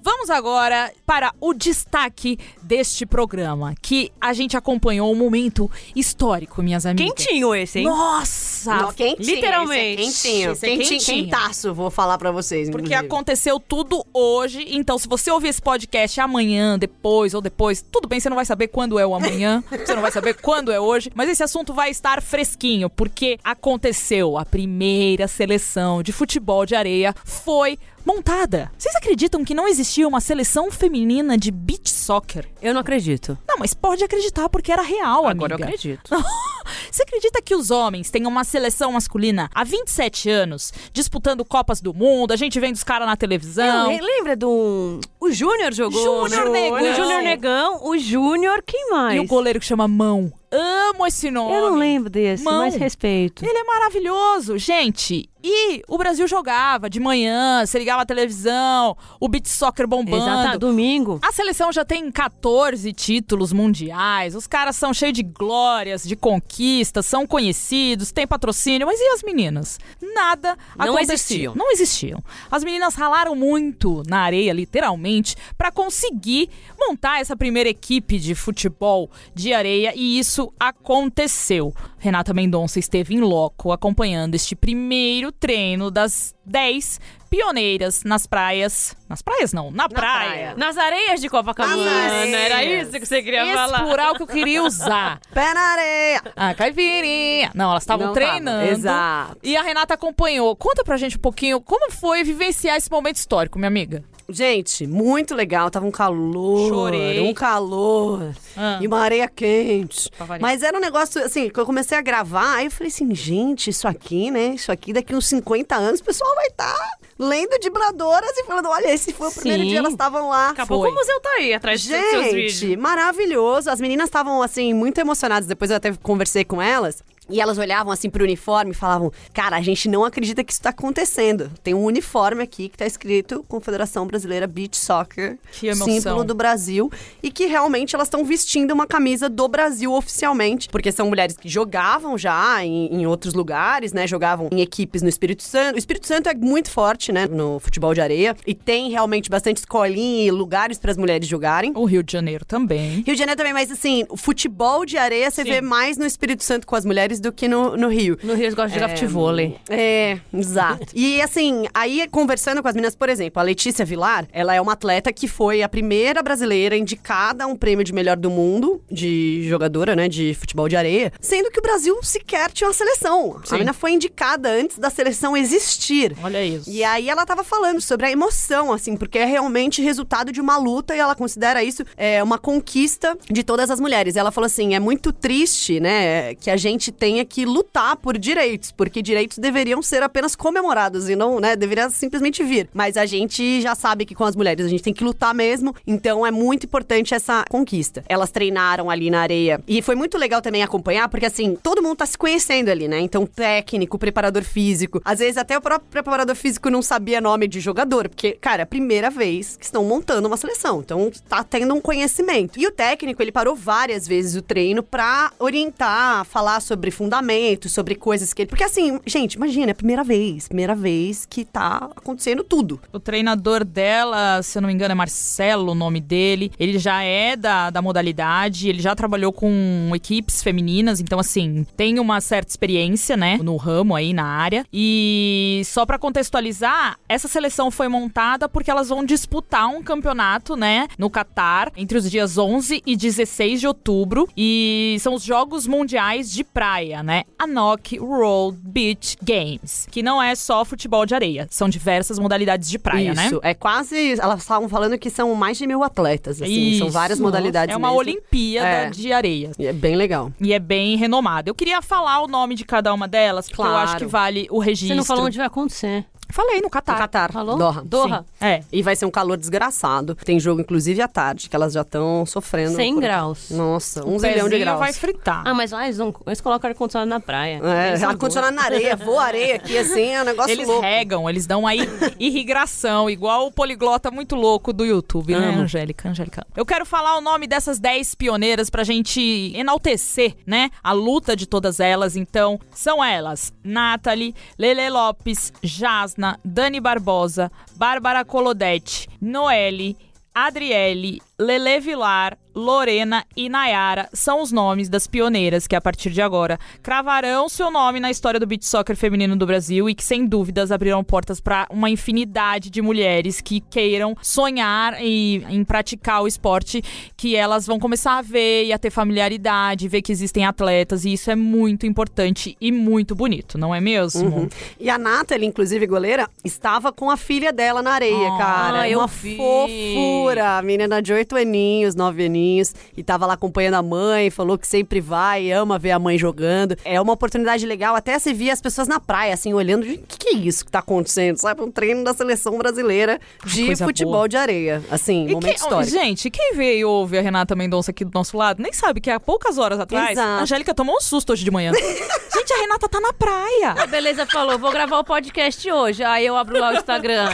Vamos agora para o destaque deste programa, que a gente acompanhou um momento histórico, minhas amigas. Quentinho esse, hein? Nossa! Não, quentinho, literalmente. esse é quentinho, Esse é quentinho, quentinho. quentaço, vou falar pra vocês. Porque inclusive. aconteceu tudo hoje, então se você ouvir esse podcast amanhã, depois ou depois, tudo bem, você não vai saber quando é o amanhã, você não vai saber quando é hoje, mas esse assunto vai estar fresquinho, porque aconteceu a primeira seleção de futebol de areia foi montada. Vocês acreditam que não existia uma seleção feminina de beach soccer? Eu não acredito. Não, mas pode acreditar porque era real, Agora eu amiga. acredito. Você acredita que os homens têm uma seleção masculina há 27 anos, disputando Copas do Mundo, a gente vendo os caras na televisão? Não, lembra do. O Júnior jogou. Júnior Negão. O Júnior Negão, o Júnior, quem mais? E o goleiro que chama Mão. Amo esse nome. Eu não lembro desse, Mão. mas respeito. Ele é maravilhoso, gente. E o Brasil jogava de manhã, você ligava a televisão, o beat soccer bombando. Exato, domingo. A seleção já tem 14 títulos mundiais, os caras são cheios de glórias, de conquistas, são conhecidos, tem patrocínio, mas e as meninas? Nada Não acontecia. existiam. Não existiam. As meninas ralaram muito na areia, literalmente, pra conseguir montar essa primeira equipe de futebol de areia e isso aconteceu. Renata Mendonça esteve em loco acompanhando este primeiro treino das 10 pioneiras nas praias. Nas praias não, na, praia. praia. Nas areias de Copacabana. Nas. Era isso que você queria Esse falar. plural que eu queria usar. Pé na areia! A caipirinha. Não, elas estavam treinando. tava, exato. E a Renata acompanhou. Conta pra gente um pouquinho como foi vivenciar esse momento histórico, minha amiga. Gente, muito legal. Tava um calor. Chorei. Um calor. Ah. E uma areia quente. Mas era um negócio, assim, que eu comecei a gravar, aí eu falei assim, gente, isso aqui, né? Isso aqui, daqui uns 50 anos, o pessoal vai estar lendo vibradores e falando: olha, esse foi o primeiro Sim. dia, elas estavam lá. Daqui a pouco Foi. o museu tá aí, atrás dos seus vídeos. Gente, maravilhoso. As meninas estavam, assim, muito emocionadas. Depois eu até conversei com elas. E elas olhavam assim pro uniforme e falavam: Cara, a gente não acredita que isso tá acontecendo. Tem um uniforme aqui que tá escrito Confederação Brasileira Beach Soccer, Que emoção. símbolo do Brasil, e que realmente elas estão vestindo uma camisa do Brasil oficialmente, porque são mulheres que jogavam já em, em outros lugares, né? Jogavam em equipes no Espírito Santo. O Espírito Santo é muito forte, né? No futebol de areia e tem realmente bastante escolinha e lugares para as mulheres jogarem. O Rio de Janeiro também. Rio de Janeiro também, mas assim, o futebol de areia você Sim. vê mais no Espírito Santo com as mulheres do que no, no Rio. No Rio eles gostam de jogar futevôlei. É, exato. e assim, aí conversando com as meninas, por exemplo, a Letícia Vilar, ela é uma atleta que foi a primeira brasileira indicada a um prêmio de melhor do mundo de jogadora, né, de futebol de areia, sendo que o Brasil sequer tinha uma seleção. Sim. A menina foi indicada antes da seleção existir. Olha isso. E aí ela tava falando sobre a emoção, assim, porque é realmente resultado de uma luta e ela considera isso é, uma conquista de todas as mulheres. Ela falou assim: é muito triste, né, que a gente tenha que lutar por direitos, porque direitos deveriam ser apenas comemorados e não, né, deveria simplesmente vir. Mas a gente já sabe que com as mulheres a gente tem que lutar mesmo, então é muito importante essa conquista. Elas treinaram ali na areia e foi muito legal também acompanhar, porque assim, todo mundo tá se conhecendo ali, né? Então, técnico, preparador físico, às vezes até o próprio preparador físico não sabia nome de jogador, porque, cara, é a primeira vez que estão montando uma seleção, então tá tendo um conhecimento. E o técnico, ele parou várias vezes o treino pra orientar, falar sobre fundamentos, sobre coisas que ele. Porque assim, gente, imagina, é a primeira vez, primeira vez que tá acontecendo tudo. O treinador dela, se eu não me engano, é Marcelo, o nome dele. Ele já é da, da modalidade, ele já trabalhou com equipes femininas, então, assim, tem uma certa experiência, né, no ramo aí, na área. E só pra contextualizar, essa seleção foi montada porque elas vão disputar um campeonato, né, no Catar, entre os dias 11 e 16 de outubro. E são os Jogos Mundiais de Praia, né? ANOC World Beach Games, que não é só futebol de areia, são diversas modalidades de praia, né? Isso, é quase. Elas estavam falando que são mais de mil atletas, assim. São Isso. várias modalidades. É uma mesmo. Olimpíada É. de areia. E É bem legal. E é bem renomada. Eu queria falar o nome de cada uma delas, porque eu Claro. acho que vale o registro. Você não falou onde vai acontecer. Falei, no Catar. No Catar. Falou? Doha. Doha. Sim. É. E vai ser um calor desgraçado. Tem jogo, inclusive, à tarde, que elas já estão sofrendo. 100 por- graus. Nossa, Um zilhão de graus. vai fritar. Ah, mas lá eles, não, eles colocam ar-condicionado na praia. É, Eles ar-condicionado na areia, voa areia aqui, assim, é um negócio Eles louco. regam, eles dão aí irrigação, igual o poliglota muito louco do YouTube, né, Amo. Angélica? Angélica. Eu quero falar o nome dessas 10 pioneiras pra gente enaltecer, né, a luta de todas elas. Então, são elas: Nathalie, Lele Lopes, Jasna, Dani Barbosa, Bárbara Colodetti, Noelle, Adriele, Lele Vilar, Lorena e Nayara são os nomes das pioneiras que, a partir de agora, cravarão seu nome na história do beach soccer feminino do Brasil e que, sem dúvidas, abrirão portas para uma infinidade de mulheres que queiram sonhar e, em praticar o esporte, que elas vão começar a ver e a ter familiaridade, ver que existem atletas, e isso é muito importante e muito bonito, não é mesmo? Uhum. E a Nathalie, inclusive, goleira, estava com a filha dela na areia, Ah, cara. eu uma vi. fofura. A menina de oito aninhos, nove aninhos, e tava lá acompanhando a mãe, falou que sempre vai, ama ver a mãe jogando. É uma oportunidade legal, até se via as pessoas na praia, assim, olhando, o que, que é isso que tá acontecendo? Sabe, um treino da seleção brasileira de coisa futebol boa. de areia. Assim, E momento quem- histórico. gente, quem vê e ouve a Renata Mendonça aqui do nosso lado, nem sabe que há poucas horas atrás, Exato. a Angélica tomou um susto hoje de manhã. gente, a Renata tá na praia. A Beleza falou, vou gravar o podcast hoje. Aí eu abro lá o Instagram.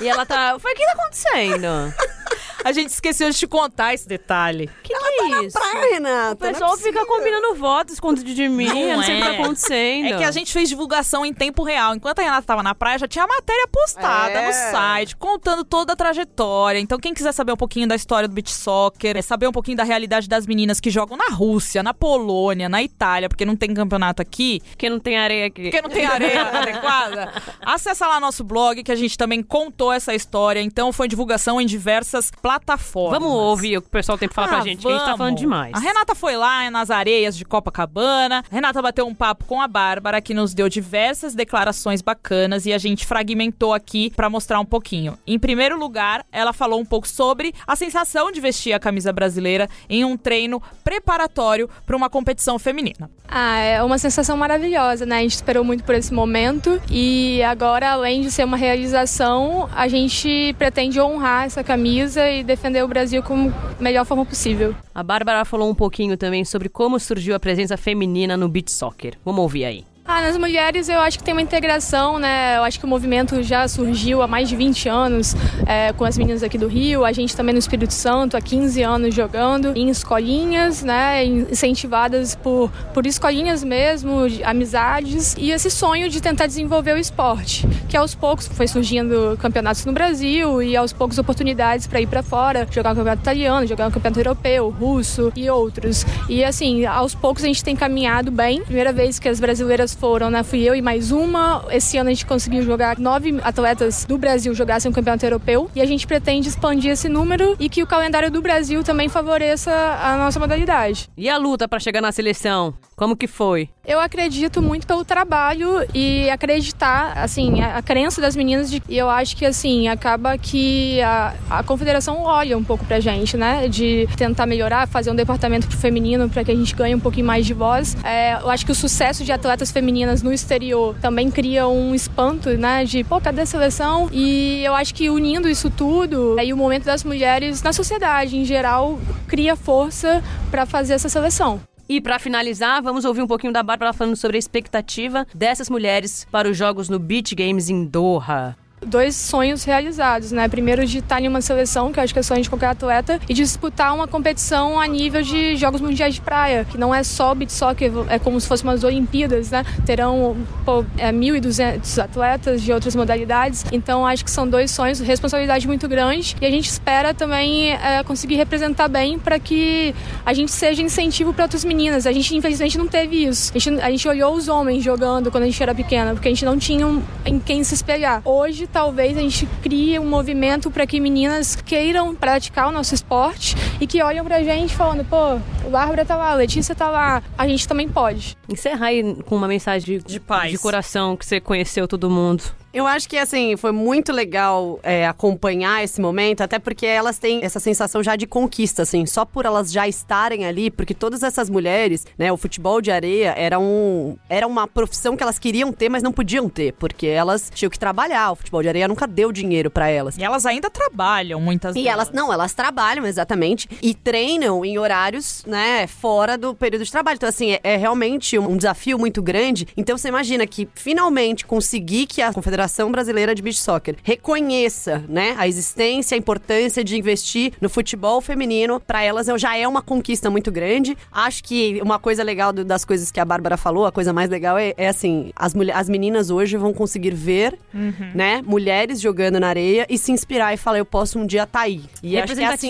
E ela tá. Eu falei, o que tá acontecendo? A gente esqueceu de te contar esse detalhe. Que é isso? Praia, Renata. O pessoal não é fica combinando votos escondido de mim. Não eu não sei o que é. tá acontecendo. É que a gente fez divulgação em tempo real. Enquanto a Renata tava na praia, já tinha a matéria postada É. no site, contando toda a trajetória. Então, quem quiser saber um pouquinho da história do beach soccer, é saber um pouquinho da realidade das meninas que jogam na Rússia, na Polônia, na Itália, porque não tem campeonato aqui, Porque não tem areia aqui. porque não tem areia adequada, acessa lá nosso blog que a gente também contou essa história. Então, foi divulgação em diversas plataformas. Vamos ouvir o que o pessoal tem pra falar pra Ah, gente, que a gente tá falando demais. A Renata foi lá nas areias de Copacabana. A Renata bateu um papo com a Bárbara, que nos deu diversas declarações bacanas e a gente fragmentou aqui pra mostrar um pouquinho. Em primeiro lugar, ela falou um pouco sobre a sensação de vestir a camisa brasileira em um treino preparatório pra uma competição feminina. Ah, é uma sensação maravilhosa, né? A gente esperou muito por esse momento e agora, além de ser uma realização, a gente pretende honrar essa camisa e defender o Brasil como melhor forma possível. A Bárbara falou um pouquinho também sobre como surgiu a presença feminina no beach soccer. Vamos ouvir aí. Ah, nas mulheres eu acho que tem uma integração, né? Eu acho que o movimento já surgiu há mais de 20 anos é, com as meninas aqui do Rio. A gente também no Espírito Santo, há 15 anos jogando em escolinhas, né? Incentivadas por, por escolinhas mesmo, de amizades. E esse sonho de tentar desenvolver o esporte, que aos poucos foi surgindo campeonatos no Brasil e aos poucos oportunidades para ir para fora, jogar um campeonato italiano, jogar um campeonato europeu, russo e outros. E assim, aos poucos a gente tem caminhado bem. Primeira vez que as brasileiras foram, né? Fui eu e mais uma. Esse ano a gente conseguiu jogar nove atletas do Brasil jogassem um campeonato europeu. E a gente pretende expandir esse número e que o calendário do Brasil também favoreça a nossa modalidade. E a luta pra chegar na seleção? Como que foi? Eu acredito muito pelo trabalho e acreditar, assim, a, a crença das meninas. De, e eu acho que, assim, acaba que a, a confederação olha um pouco pra gente, né? De tentar melhorar, fazer um departamento pro feminino para que a gente ganhe um pouquinho mais de voz. É, eu acho que o sucesso de atletas femininas no exterior também cria um espanto, né? De, pô, cadê a seleção? E eu acho que unindo isso tudo e o momento das mulheres na sociedade em geral cria força para fazer essa seleção. E pra finalizar, vamos ouvir um pouquinho da Bárbara falando sobre a expectativa dessas mulheres para os jogos no Beach Games em Doha. Dois sonhos realizados, né? Primeiro de estar em uma seleção, que eu acho que é sonho de qualquer atleta, e de disputar uma competição a nível de Jogos Mundiais de Praia, que não é só beach soccer, é como se fosse umas Olimpíadas, né? Terão pô, é, 1.200 atletas de outras modalidades, então acho que são dois sonhos, responsabilidade muito grande, e a gente espera também é, conseguir representar bem para que a gente seja incentivo para outras meninas. A gente, infelizmente, não teve isso. A gente, a gente olhou os homens jogando quando a gente era pequena, porque a gente não tinha em quem se espelhar. Hoje, talvez a gente crie um movimento para que meninas queiram praticar o nosso esporte e que olham pra gente falando, pô, Bárbara tá lá, a Letícia tá lá, a gente também pode. Encerra aí com uma mensagem de, De paz. de coração que você conheceu todo mundo. Eu acho que, assim, foi muito legal é, acompanhar esse momento, até porque elas têm essa sensação já de conquista, assim, só por elas já estarem ali, porque todas essas mulheres, né, o futebol de areia era, um, era uma profissão que elas queriam ter, mas não podiam ter, porque elas tinham que trabalhar, o futebol de areia nunca deu dinheiro pra elas. E elas ainda trabalham, muitas E delas. elas, não, elas trabalham, exatamente, e treinam em horários, né, fora do período de trabalho. Então, assim, é, é realmente um desafio muito grande. Então, você imagina que, finalmente, conseguir que a Confederação Brasileira de Beach Soccer, reconheça, né, a existência, a importância de investir no futebol feminino, para elas já é uma conquista muito grande. Acho que uma coisa legal do- das coisas que a Bárbara falou, a coisa mais legal é, é assim, as, mulher, as meninas hoje vão conseguir ver, né, mulheres jogando na areia e se inspirar e falar, eu posso um dia estar aí. E que é assim-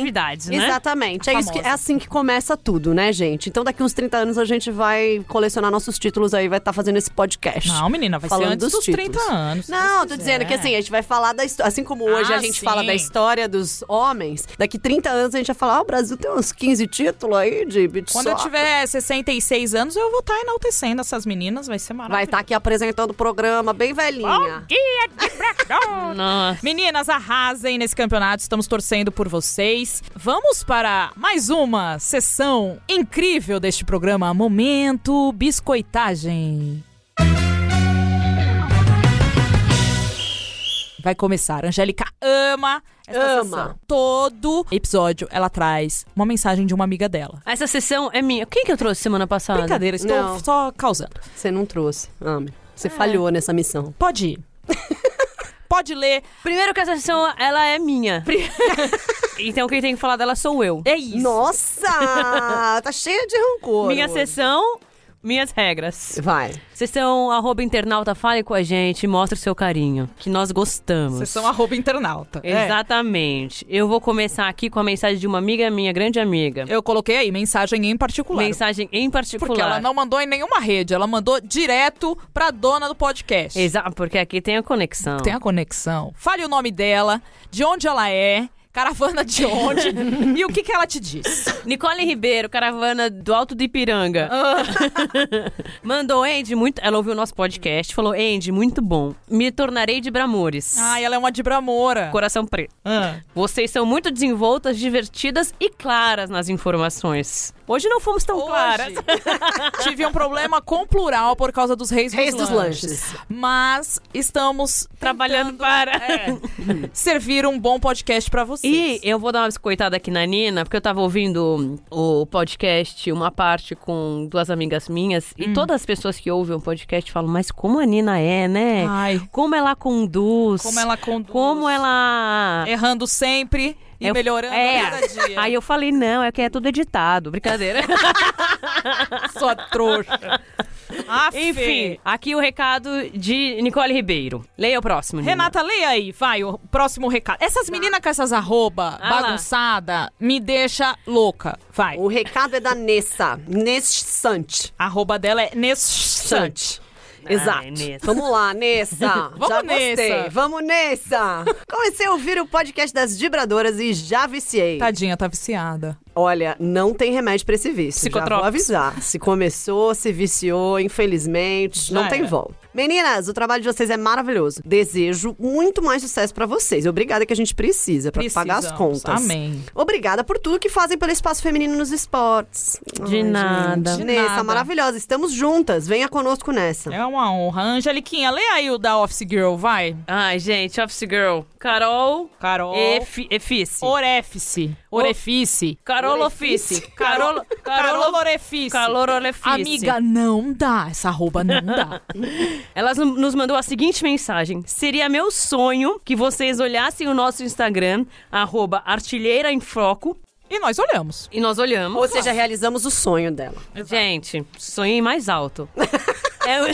né? Exatamente. É, isso que, é assim que começa tudo, né, gente? Então daqui uns 30 anos a gente vai colecionar nossos títulos aí, vai estar fazendo esse podcast. Não, menina, vai Falando ser antes dos dos, títulos. 30 anos. Não, tô dizendo que assim, a gente vai falar da história. Assim como hoje Ah, a gente sim. fala da história dos homens, daqui 30 anos a gente vai falar: ah, o Brasil tem uns 15 títulos aí de beat Quando eu soccer. tiver 66 anos, eu vou estar enaltecendo essas meninas, vai ser Vai maravilhoso. estar aqui apresentando o programa bem velhinha. Dia de. Nossa. Meninas, arrasem nesse campeonato, estamos torcendo por vocês. Vamos para mais uma sessão incrível deste programa, Momento Biscoitagem. Vai começar. Angélica ama essa Ama. sessão. Todo episódio ela traz uma mensagem de uma amiga dela. Essa sessão é minha. Quem que eu trouxe semana passada? Brincadeira, estou Não. só causando. Você não trouxe, Ame. É. Você falhou nessa missão. Pode ir. Pode ler. Primeiro que essa sessão, ela é minha. então quem tem que falar dela sou eu. É isso. Nossa! tá cheia de rancor. Minha sessão, minhas regras. Vai. Sessão arroba internauta, fale com a gente, mostre o seu carinho. Que nós gostamos. Vocês são arroba internauta. É. Exatamente. Eu vou começar aqui com a mensagem de uma amiga minha, grande amiga. Eu coloquei aí, mensagem em particular. Mensagem em particular. Porque ela não mandou em nenhuma rede, ela mandou direto pra dona do podcast. Exato, porque aqui tem a conexão. Tem a conexão. Fale o nome dela, de onde ela é, caravana de onde e o que, que ela te disse. Nicole Ribeiro, caravana do Alto do Ipiranga. Ah. Mandou, Andy, muito. Ela ouviu o nosso podcast, falou: Andy, muito bom. Me tornarei de Bramores. Ai, ela é uma de Bramora. Coração preto. Ah. Vocês são muito desenvoltas, divertidas e claras nas informações. Hoje não fomos tão Hoje, claras. tive um problema com plural por causa dos reis, Reis dos, dos lanches. lanches. Mas estamos Trabalhando para. é, servir um bom podcast pra vocês. E eu vou dar uma biscoitada aqui na Nina, porque eu tava ouvindo o podcast, uma parte com duas amigas minhas, Hum. e todas as pessoas que ouvem o podcast falam, mas como a Nina é, né? Ai, Como ela conduz. como ela conduz. Como ela. Errando sempre e Eu- melhorando é. a cada dia. Aí eu falei, não, é que é tudo editado. Brincadeira. Sua trouxa. Ah, Enfim, aqui o recado de Nicole Ribeiro. Leia o próximo. Nina. Renata, leia aí, vai, o próximo recado. Essas meninas com essas arroba Ah lá. bagunçada me deixa louca. Vai. O recado é da Nessa. Nessante. A arroba dela é Nessante. Exato. Ai, Nessa. Vamos lá, Nessa. Vamos já gostei. Nessa. Vamos nessa. Comecei a ouvir o podcast das Vibradoras e já viciei. Tadinha, tá viciada. Olha, não tem remédio pra esse vício. Já vou avisar. Se começou, se viciou, infelizmente, Já não tem era. volta. Meninas, o trabalho de vocês é maravilhoso. Desejo muito mais sucesso pra vocês. Obrigada que a gente precisa pra pagar as contas. Amém. Obrigada por tudo que fazem pelo espaço feminino nos esportes. De nada. De Nessa, nada. maravilhosa. Estamos juntas. Venha conosco nessa. É uma honra. Angeliquinha, lê aí o da Office Girl, vai. Ai, gente, Office Girl. Carol Carol. Efi- Efice. Orefice. Orefice. Carol Ofice. Carol, Carol Orefice. Carol Orefice. Amiga, não dá. Essa arroba não dá. Ela nos mandou a seguinte mensagem. Seria meu sonho que vocês olhassem o nosso Instagram, arroba artilheira em foco, e nós olhamos. e nós olhamos. Ou seja, realizamos o sonho dela. Gente, sonhei mais alto. é, um...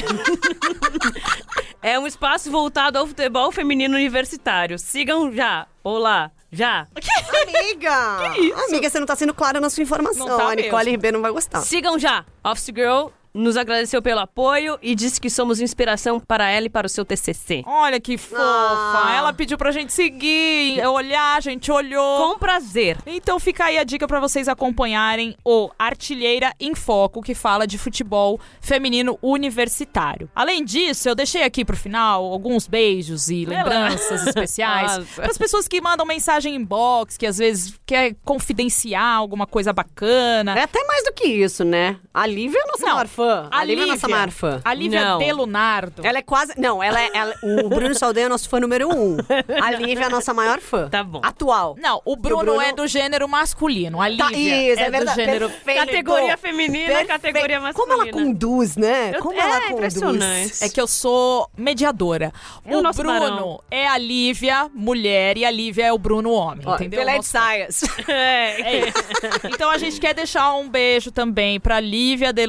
é um espaço voltado ao futebol feminino universitário. Sigam já. Olá, já. Amiga! Que isso? Amiga, você não tá sendo clara na sua informação. Não tá a Nicole mesmo. Ribeiro não vai gostar. Sigam já. Office Girl nos agradeceu pelo apoio e disse que somos inspiração para ela e para o seu TCC. Olha que fofa. Ah. Ela pediu pra gente seguir, olhar, a gente olhou. Com prazer. Então fica aí a dica pra vocês acompanharem o Artilheira em Foco, que fala de futebol feminino universitário. Além disso, eu deixei aqui pro final alguns beijos e lembranças especiais para as pessoas que mandam mensagem inbox, que às vezes quer confidenciar alguma coisa bacana. É até mais do que isso, né? A Lívia é a nossa Não, maior fã fã. A, A Lívia é a nossa maior fã. A Lívia Não. De Lunardo. Ela é quase. Não, ela é. ela- o Bruno Saldanha é nosso fã número um. A Lívia é a nossa maior fã. Tá bom. Atual. Não, o Bruno, Bruno- é do gênero masculino. A Lívia Tá, isso, é, é, do verdade. gênero... Perfeito. Categoria feminina, Perfeito. categoria Como ela masculina. conduz, né? Eu- Como é, ela conduz. impressionante. É que eu sou mediadora. E o o nosso Bruno barão? é a Lívia, mulher, e a Lívia é o Bruno, homem. Ó, entendeu? Pelé de saias. É. É isso. Então a gente quer deixar um beijo também pra Lívia De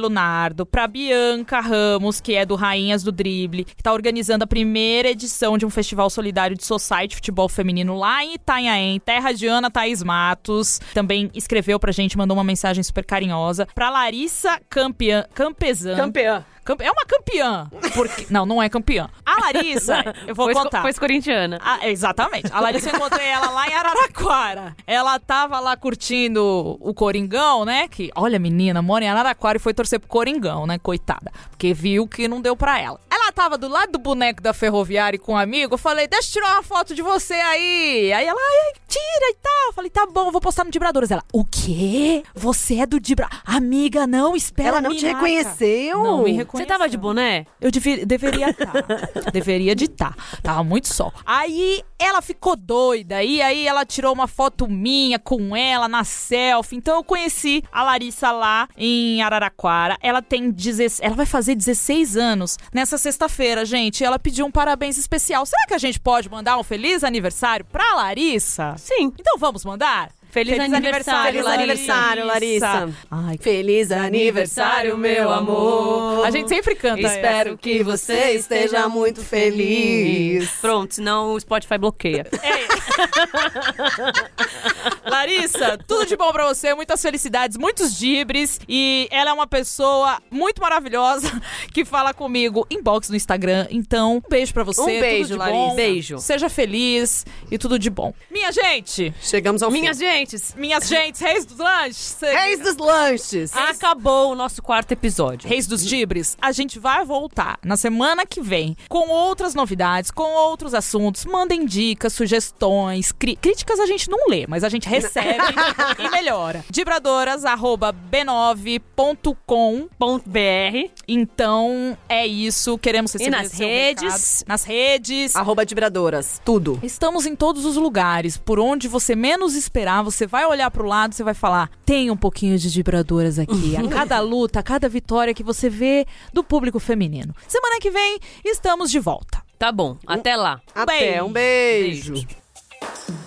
Pra Bianca Ramos, que é do Rainhas do Drible, que tá organizando a primeira edição de um festival solidário de society futebol feminino lá em Itanhaém, terra de Ana Thaís Matos. Também escreveu pra gente, mandou uma mensagem super carinhosa. Pra Larissa Campeã, Campezan. Campeã. É uma campeã. Porque... Não, não é campeã. A Larissa, eu vou Foi, contar. foi corintiana. Ah, exatamente. A Larissa eu encontrei ela lá em Araraquara. Ela tava lá curtindo o Coringão, né? Que, olha, menina, mora em Araraquara e foi torcer pro Coringão, né? Coitada. Porque viu que não deu pra ela. Ela tava do lado do boneco da ferroviária com um amigo. Eu falei, deixa eu tirar uma foto de você aí. Aí ela, ai, tira e tal. Eu falei, tá bom, vou postar no Dibradores. Ela, o quê? Você é do Dibra... Amiga, não, espera. Ela não te marca." reconheceu? Não me Você tava de boné? Eu deveria estar. deveria de estar. Tava muito sol. Aí ela ficou doida. E aí ela tirou uma foto minha com ela na selfie. Então eu conheci a Larissa lá em Araraquara. Ela tem 16, ela vai fazer 16 anos nessa sexta-feira, gente. Ela pediu um parabéns especial. Será que a gente pode mandar um feliz aniversário pra Larissa? Sim. Então vamos mandar? Feliz aniversário, Feliz aniversário, Larissa. Ai, Feliz aniversário, meu amor. a gente sempre canta. Espero essa. que você esteja muito feliz. Pronto, senão o Spotify bloqueia. Larissa, tudo de bom pra você, muitas felicidades, muitos dibres. E ela é uma pessoa muito maravilhosa que fala comigo inbox no Instagram. Então, um beijo pra você. Um beijo, Larissa. bom. Beijo. Seja feliz e tudo de bom. Minha gente, Chegamos ao Minhas fim. Gentes, minhas gentes, reis dos lanches. Reis dos lanches. acabou o nosso quarto episódio. Reis dos Dibres, a gente vai voltar na semana que vem com outras novidades, com outros assuntos. Mandem dicas, sugestões, cri- críticas a gente não lê, mas a gente recebe e melhora. Dibradoras@b9.com. Ponto .br. Então é isso, queremos receber nas seu redes? recado. nas redes. Arroba Dibradoras. Tudo. Estamos em todos os lugares. Por onde você menos esperar, você vai olhar pro lado, você vai falar: tem um pouquinho de vibradoras aqui. A cada luta, a cada vitória que você vê do público feminino. Semana que vem estamos de volta. Tá bom, até lá. Até. Um beijo. Beijo.